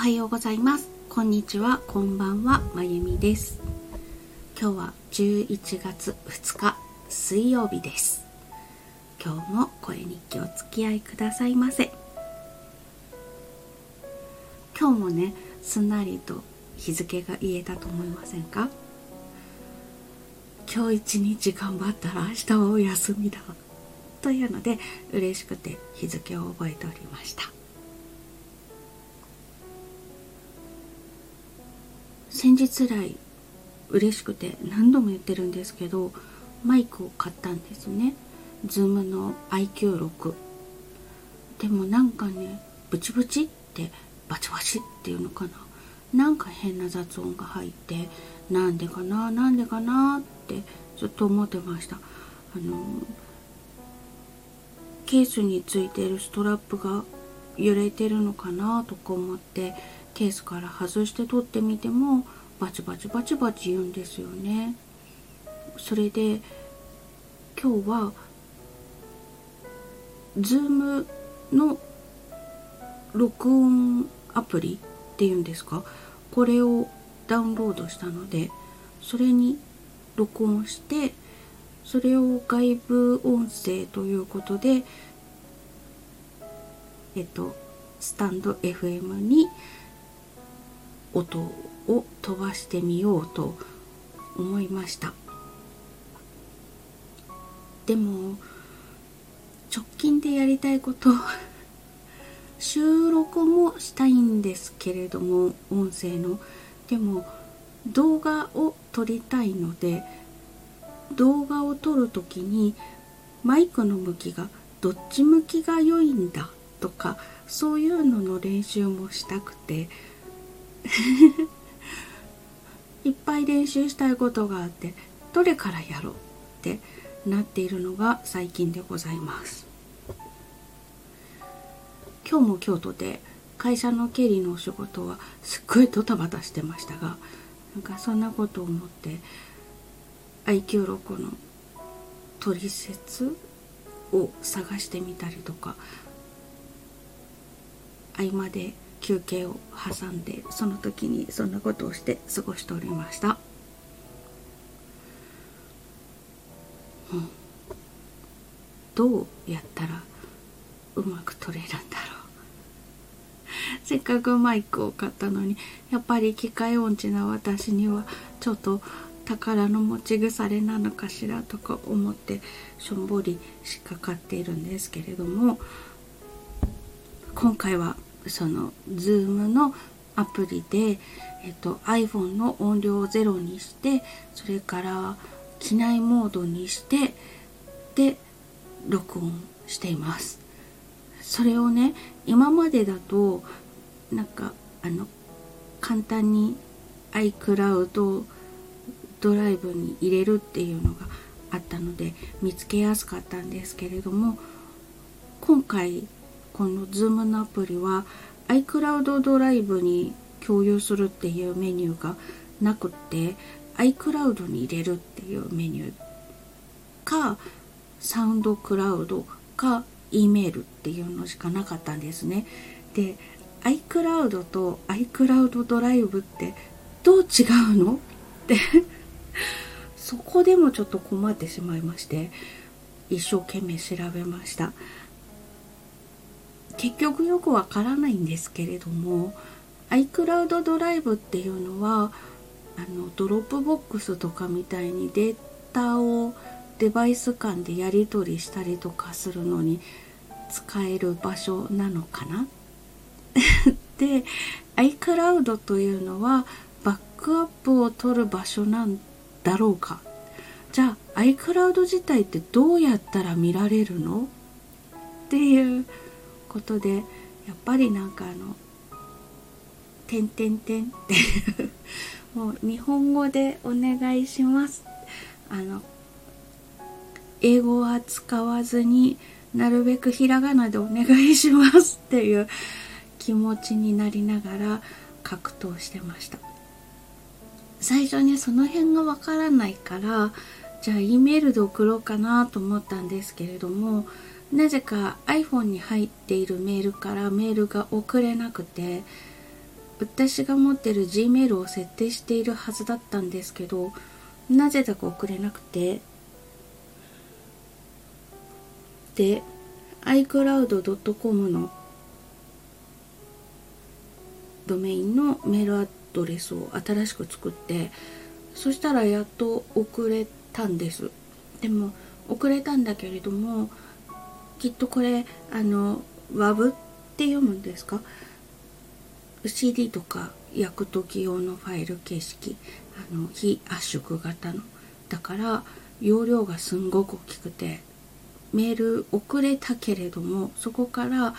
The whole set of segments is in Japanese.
はようございます。こんにちは。こんばんは。まゆみです。今日は11月2日水曜日です。今日も声日記お付き合いくださいませ。今日もねすんなりと日付が言えたと思いませんか？今日一日頑張ったら明日はお休みだというので嬉しくて日付を覚えておりました。先日来嬉しくて何度も言ってるんですけどマイクを買ったんですね。Zoom の IQ6 でもなんかねブチブチってバチバチっていうのかな。なんか変な雑音が入ってなんでかななんでかなってずっと思ってました。あのケースについてるストラップが揺れてるのかなとか思ってケースから外して撮ってみてもバチバチバチバチ言うんですよね。それで今日は Zoom の録音アプリっていうんですか？これをダウンロードしたのでそれに録音してそれを外部音声ということでえっとスタンド FM に音を飛ばしてみようと思いました。でも直近でやりたいこと 収録もしたいんですけれども音声の。でも動画を撮りたいので動画を撮る時にマイクの向きがどっち向きが良いんだとかそういうのの練習もしたくて いっぱい練習したいことがあってどれからやろうってなっているのが最近でございます。今日も京都で会社の経理のお仕事はすっごいドタバタしてましたがなんかそんなことを思って IQ6 の取説を探してみたりとか合間で休憩を挟んでその時にそんなことをして過ごしておりました、うん、どうやったらうまく撮れるんだろう。せっかくマイクを買ったのにやっぱり機械音痴な私にはちょっと宝の持ち腐れなのかしらとか思ってしょんぼりしかかっているんですけれども今回はその Zoom のアプリで、えっと、iPhone の音量をゼロにしてそれから機内モードにしてで録音しています。それをね今までだとなんかあの簡単に iCloud ドライブに入れるっていうのがあったので見つけやすかったんですけれども今回この Zoom のアプリは iCloud ドライブに共有するっていうメニューがなくって iCloud に入れるっていうメニューかサウンドクラウドか E メールっていうのしかなかったんですね。で iCloud と iCloud ドライブってどう違うの？ってそこでもちょっと困ってしまいまして一生懸命調べました結局よくわからないんですけれども iCloud ドライブっていうのはあの Dropbox とかみたいにデータをデバイス間でやり取りしたりとかするのに使える場所なのかな？で iCloud というのはバックアップを取る場所なんだろうか？じゃあ iCloud 自体ってどうやったら見られるの？っていうことでやっぱりなんかあの「てんてんてん」っていう もう日本語でお願いします。あの英語は使わずになるべくひらがなでお願いしますっていう気持ちになりながら格闘してました。最初にその辺がわからないからじゃあ E メールで送ろうかなと思ったんですけれどもなぜか iPhone に入っているメールからメールが送れなくて私が持ってる Gmail を設定しているはずだったんですけどなぜだか送れなくて。で iCloud.com のドメインのメールアドレスを新しく作ってそしたらやっと送れたんです。でも送れたんだけれどもきっとこれあの WAV って読むんですか？CD とか焼く時用のファイル形式。あの非圧縮型の。だから容量がすんごく大きくてメール送れたけれどもそこから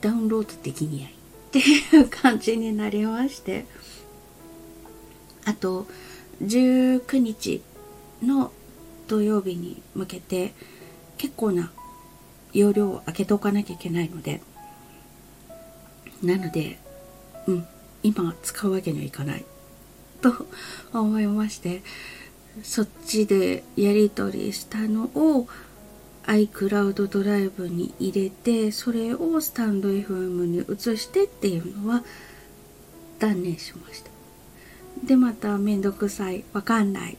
ダウンロードできないっていう感じになりまして。あと19日の土曜日に向けて結構な容量を開けておかなきゃいけないので。なのでうん今使うわけにはいかない。と思いましてそっちでやり取りしたのを iCloud ドライブに入れてそれをスタンド FM に移してっていうのは断念しました。でまためんどくさいわかんない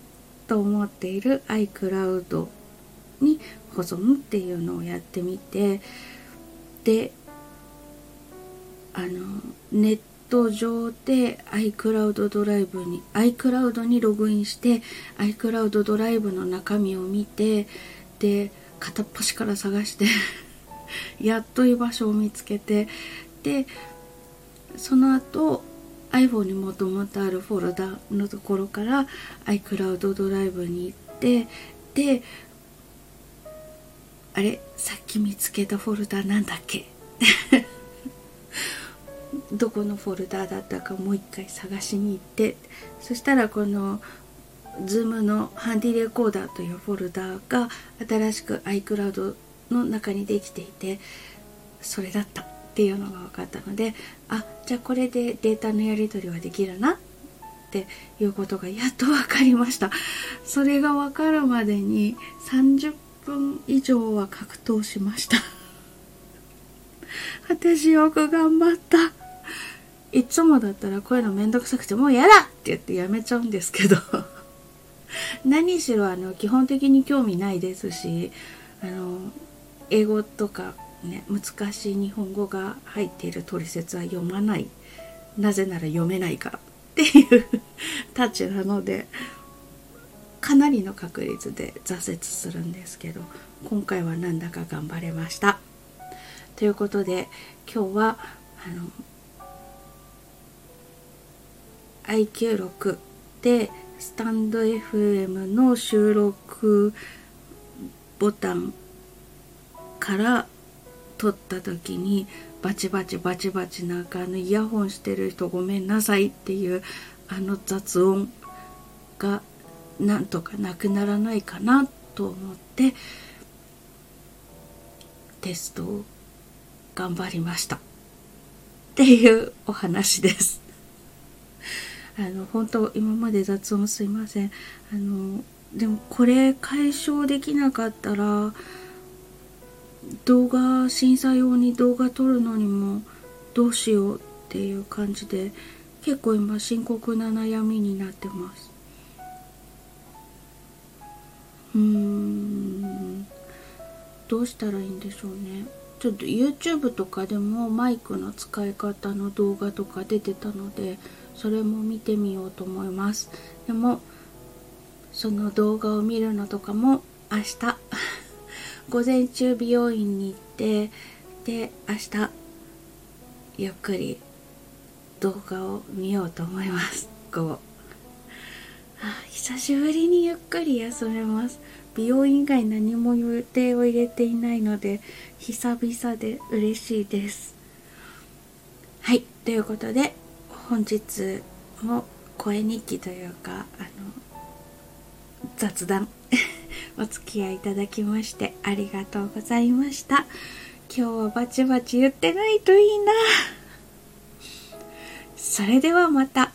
と思っている iCloud に保存っていうのをやってみてであのネット上で iCloud ドライブに iCloud にログインして iCloud ドライブの中身を見てで片っ端から探して やっと居場所を見つけてでその後 iPhone にもともとあるフォルダのところから iCloud ドライブに行ってであれさっき見つけたフォルダなんだっけ？どこのフォルダだったかもう一回探しに行って。そしたらこの Zoom のハンディレコーダーというフォルダが新しく iCloud の中にできていてそれだったっていうのが分かったのであじゃあこれでデータのやり取りはできるなっていうことがやっと分かりました。それが分かるまでに30分以上は格闘しました。私よく頑張った。いつもだったらこういうのめんどくさくてもうやだって言ってやめちゃうんですけど。何しろあの基本的に興味ないですしあの英語とかね難しい日本語が入っている取説は読まない。なぜなら読めないからっていう タッチなのでかなりの確率で挫折するんですけど今回はなんだか頑張れました。ということで今日はあの IQ6 でスタンド FM の収録ボタンから撮った時にバチバチバチバチなんかあのイヤホンしてる人ごめんなさいっていうあの雑音がなんとかなくならないかなと思ってテストを頑張りました。っていうお話です。あの本当今まで雑音すいません。あのでもこれ解消できなかったら動画審査用に動画撮るのにもどうしようっていう感じで結構今深刻な悩みになってます。うーん。どうしたらいいんでしょうね。ちょっと YouTube とかでもマイクの使い方の動画とか出てたのでそれも見てみようと思います。でもその動画を見るのとかも明日。午前中美容院に行ってで明日ゆっくり動画を見ようと思います。午後久しぶりにゆっくり休めます。美容以外何も予定を入れていないので久々で嬉しいです。はいということで本日も声日記というかあの雑談 お付き合いいただきましてありがとうございました。今日はバチバチ言ってないといいな。それではまた。